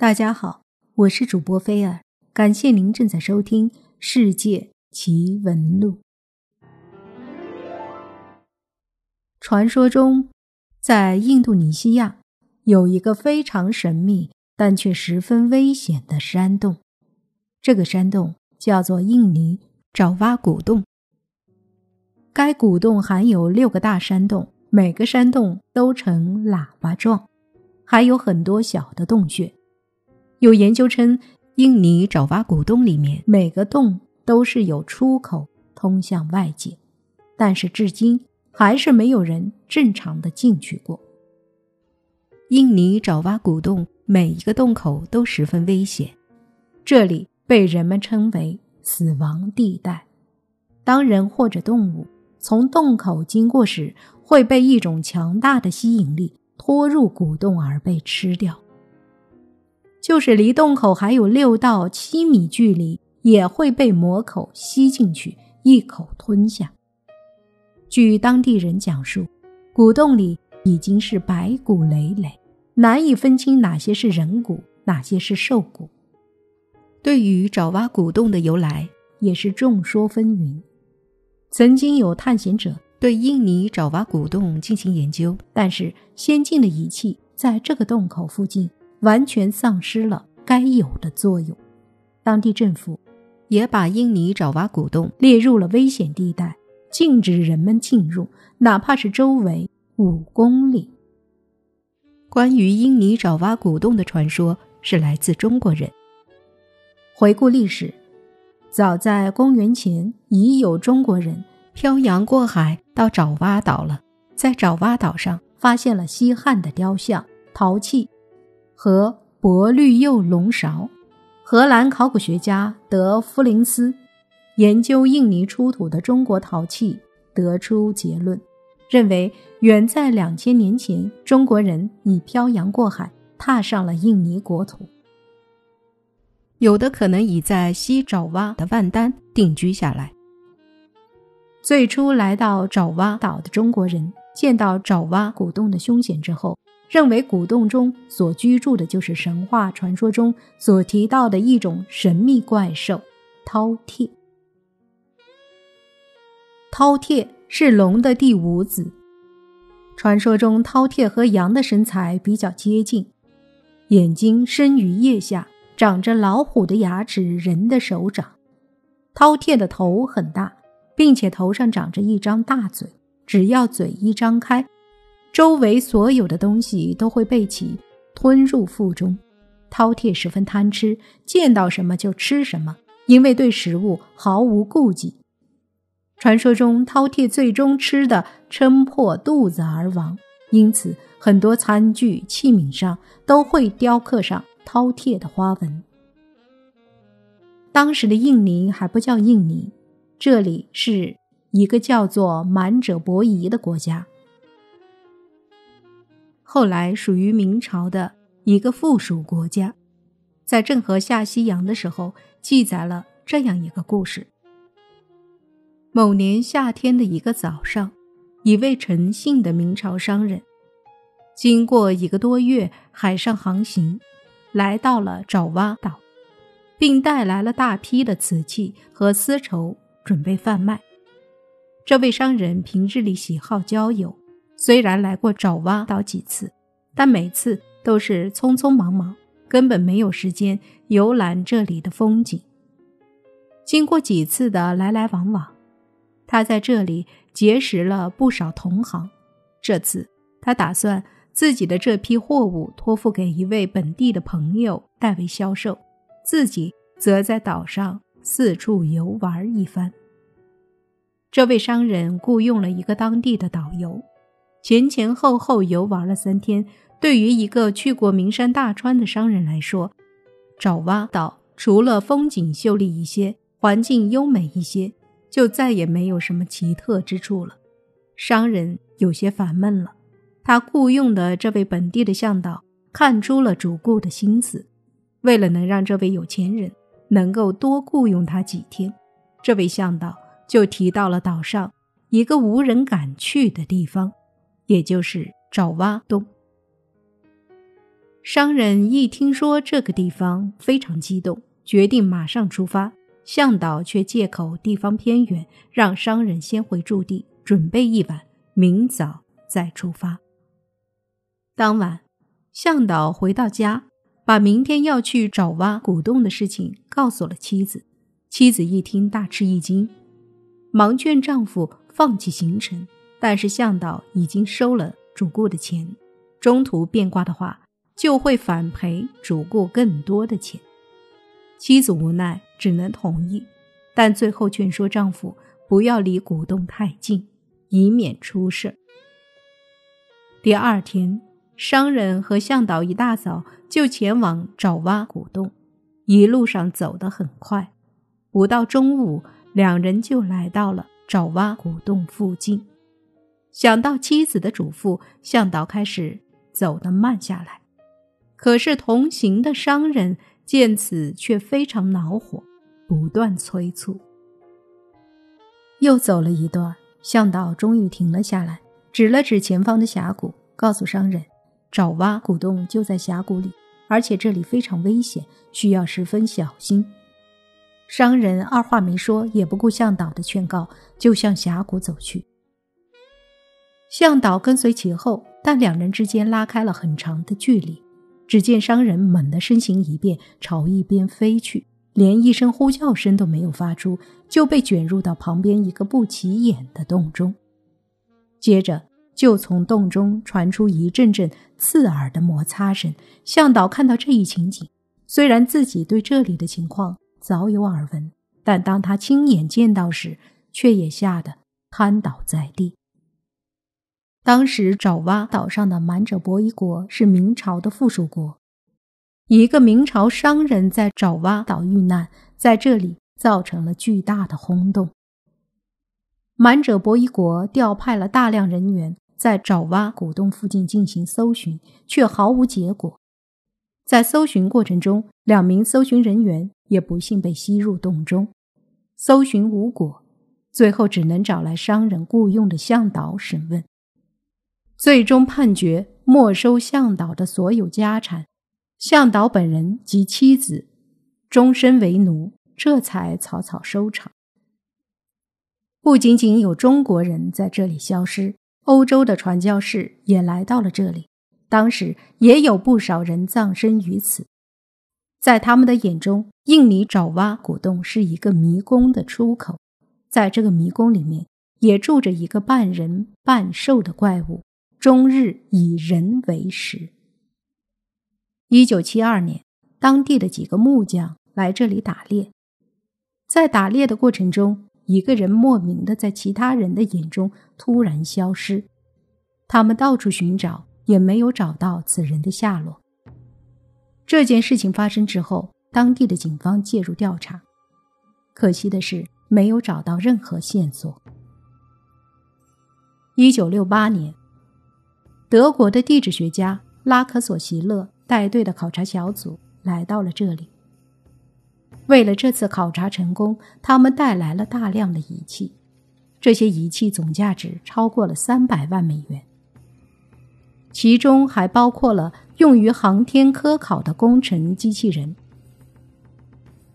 大家好，我是主播菲尔，感谢您正在收听《世界奇闻录》。传说中，在印度尼西亚有一个非常神秘但却十分危险的山洞，这个山洞叫做印尼爪哇古洞。该古洞含有六个大山洞，每个山洞都呈喇叭状，还有很多小的洞穴。有研究称，印尼爪哇古洞里面每个洞都是有出口通向外界，但是至今还是没有人正常的进去过。印尼爪哇古洞每一个洞口都十分危险，这里被人们称为“死亡地带”。当人或者动物从洞口经过时，会被一种强大的吸引力拖入古洞而被吃掉。就是离洞口还有六到七米距离，也会被魔口吸进去，一口吞下。据当地人讲述，古洞里已经是白骨累累，难以分清哪些是人骨，哪些是兽骨。对于爪哇古洞的由来，也是众说纷纭。曾经有探险者对印尼爪哇古洞进行研究，但是先进的仪器在这个洞口附近。完全丧失了该有的作用。当地政府也把印尼爪哇古洞列入了危险地带，禁止人们进入，哪怕是周围五公里。关于印尼爪哇古洞的传说是来自中国人。回顾历史，早在公元前已有中国人漂洋过海到爪哇岛了，在爪哇岛上发现了西汉的雕像、陶器。和薄绿釉龙勺，荷兰考古学家德夫林斯研究印尼出土的中国陶器，得出结论，认为远在两千年前，中国人已漂洋过海，踏上了印尼国土。有的可能已在西爪哇的万丹定居下来。最初来到爪哇岛的中国人，见到爪哇古洞的凶险之后。认为古洞中所居住的就是神话传说中所提到的一种神秘怪兽——饕餮。饕餮是龙的第五子。传说中，饕餮和羊的身材比较接近，眼睛深于腋下，长着老虎的牙齿、人的手掌。饕餮的头很大，并且头上长着一张大嘴，只要嘴一张开。周围所有的东西都会被其吞入腹中。饕餮十分贪吃，见到什么就吃什么，因为对食物毫无顾忌。传说中，饕餮最终吃的撑破肚子而亡，因此很多餐具器皿上都会雕刻上饕餮的花纹。当时的印尼还不叫印尼，这里是一个叫做满者伯夷的国家。后来属于明朝的一个附属国家，在郑和下西洋的时候，记载了这样一个故事：某年夏天的一个早上，一位陈姓的明朝商人，经过一个多月海上航行，来到了爪哇岛，并带来了大批的瓷器和丝绸，准备贩卖。这位商人平日里喜好交友。虽然来过爪哇岛几次，但每次都是匆匆忙忙，根本没有时间游览这里的风景。经过几次的来来往往，他在这里结识了不少同行。这次他打算自己的这批货物托付给一位本地的朋友代为销售，自己则在岛上四处游玩一番。这位商人雇佣了一个当地的导游。前前后后游玩了三天，对于一个去过名山大川的商人来说，爪哇岛除了风景秀丽一些、环境优美一些，就再也没有什么奇特之处了。商人有些烦闷了。他雇佣的这位本地的向导看出了主顾的心思，为了能让这位有钱人能够多雇佣他几天，这位向导就提到了岛上一个无人敢去的地方。也就是爪哇洞。商人一听说这个地方，非常激动，决定马上出发。向导却借口地方偏远，让商人先回驻地准备一晚，明早再出发。当晚，向导回到家，把明天要去找挖古洞的事情告诉了妻子。妻子一听，大吃一惊，忙劝丈夫放弃行程。但是向导已经收了主顾的钱，中途变卦的话，就会反赔主顾更多的钱。妻子无奈，只能同意，但最后劝说丈夫不要离古洞太近，以免出事。第二天，商人和向导一大早就前往找挖古洞，一路上走得很快，不到中午，两人就来到了找挖古洞附近。想到妻子的嘱咐，向导开始走得慢下来。可是同行的商人见此却非常恼火，不断催促。又走了一段，向导终于停了下来，指了指前方的峡谷，告诉商人：“爪哇古洞就在峡谷里，而且这里非常危险，需要十分小心。”商人二话没说，也不顾向导的劝告，就向峡谷走去。向导跟随其后，但两人之间拉开了很长的距离。只见商人猛地身形一变，朝一边飞去，连一声呼叫声都没有发出，就被卷入到旁边一个不起眼的洞中。接着，就从洞中传出一阵阵刺耳的摩擦声。向导看到这一情景，虽然自己对这里的情况早有耳闻，但当他亲眼见到时，却也吓得瘫倒在地。当时爪哇岛上的满者伯夷国是明朝的附属国，一个明朝商人在爪哇岛遇难，在这里造成了巨大的轰动。满者伯夷国调派了大量人员在爪哇古洞附近进行搜寻，却毫无结果。在搜寻过程中，两名搜寻人员也不幸被吸入洞中，搜寻无果，最后只能找来商人雇佣的向导审问。最终判决没收向导的所有家产，向导本人及妻子终身为奴，这才草草收场。不仅仅有中国人在这里消失，欧洲的传教士也来到了这里，当时也有不少人葬身于此。在他们的眼中，印尼爪哇古洞是一个迷宫的出口，在这个迷宫里面也住着一个半人半兽的怪物。终日以人为食。一九七二年，当地的几个木匠来这里打猎，在打猎的过程中，一个人莫名的在其他人的眼中突然消失，他们到处寻找，也没有找到此人的下落。这件事情发生之后，当地的警方介入调查，可惜的是没有找到任何线索。一九六八年。德国的地质学家拉克索席勒带队的考察小组来到了这里。为了这次考察成功，他们带来了大量的仪器，这些仪器总价值超过了三百万美元，其中还包括了用于航天科考的工程机器人。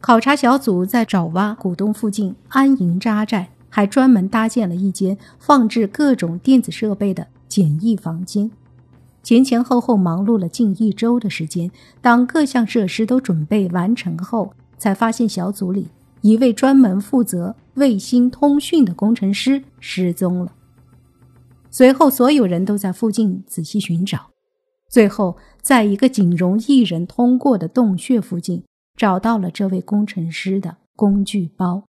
考察小组在爪哇古洞附近安营扎寨，还专门搭建了一间放置各种电子设备的。简易房间，前前后后忙碌了近一周的时间。当各项设施都准备完成后，才发现小组里一位专门负责卫星通讯的工程师失踪了。随后，所有人都在附近仔细寻找，最后在一个仅容一人通过的洞穴附近找到了这位工程师的工具包。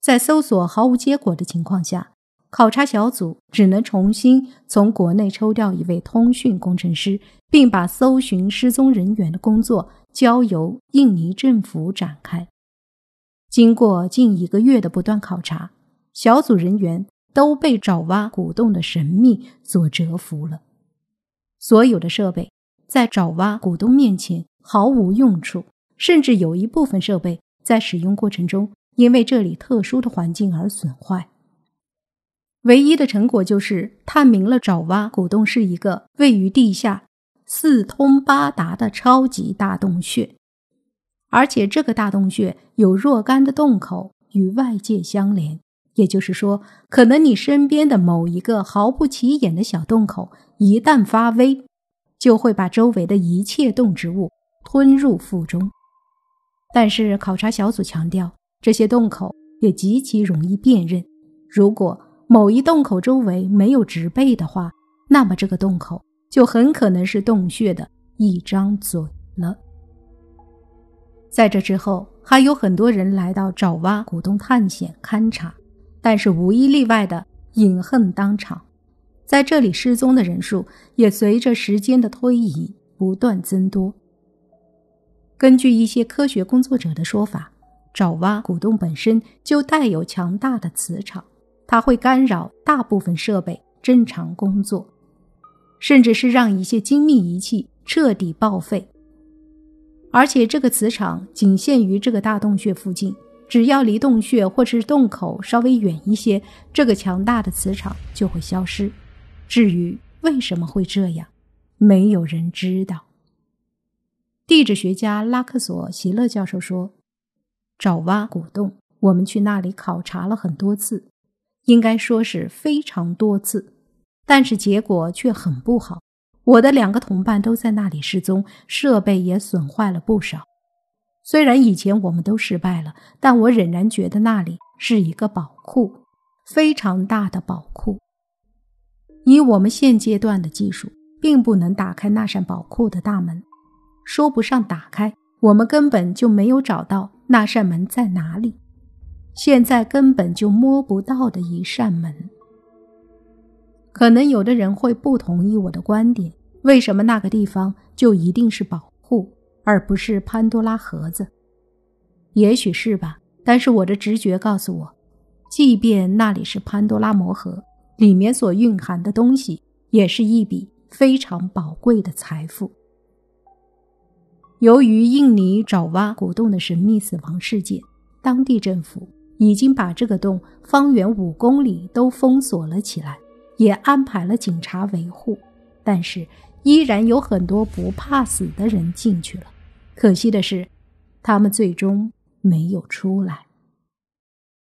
在搜索毫无结果的情况下。考察小组只能重新从国内抽调一位通讯工程师，并把搜寻失踪人员的工作交由印尼政府展开。经过近一个月的不断考察，小组人员都被爪哇古洞的神秘所折服了。所有的设备在爪哇古洞面前毫无用处，甚至有一部分设备在使用过程中因为这里特殊的环境而损坏。唯一的成果就是探明了爪哇古洞是一个位于地下四通八达的超级大洞穴，而且这个大洞穴有若干的洞口与外界相连。也就是说，可能你身边的某一个毫不起眼的小洞口，一旦发威，就会把周围的一切动植物吞入腹中。但是考察小组强调，这些洞口也极其容易辨认。如果某一洞口周围没有植被的话，那么这个洞口就很可能是洞穴的一张嘴了。在这之后，还有很多人来到爪哇古洞探险勘察。但是无一例外的饮恨当场，在这里失踪的人数也随着时间的推移不断增多。根据一些科学工作者的说法，爪哇古洞本身就带有强大的磁场，它会干扰大部分设备正常工作，甚至是让一些精密仪器彻底报废。而且这个磁场仅限于这个大洞穴附近。只要离洞穴或是洞口稍微远一些，这个强大的磁场就会消失。至于为什么会这样，没有人知道。地质学家拉克索·席勒教授说：“爪哇古洞，我们去那里考察了很多次，应该说是非常多次，但是结果却很不好。我的两个同伴都在那里失踪，设备也损坏了不少。”虽然以前我们都失败了，但我仍然觉得那里是一个宝库，非常大的宝库。以我们现阶段的技术，并不能打开那扇宝库的大门，说不上打开，我们根本就没有找到那扇门在哪里。现在根本就摸不到的一扇门。可能有的人会不同意我的观点，为什么那个地方就一定是宝库？而不是潘多拉盒子，也许是吧。但是我的直觉告诉我，即便那里是潘多拉魔盒，里面所蕴含的东西也是一笔非常宝贵的财富。由于印尼爪哇古洞的神秘死亡事件，当地政府已经把这个洞方圆五公里都封锁了起来，也安排了警察维护，但是依然有很多不怕死的人进去了。可惜的是，他们最终没有出来。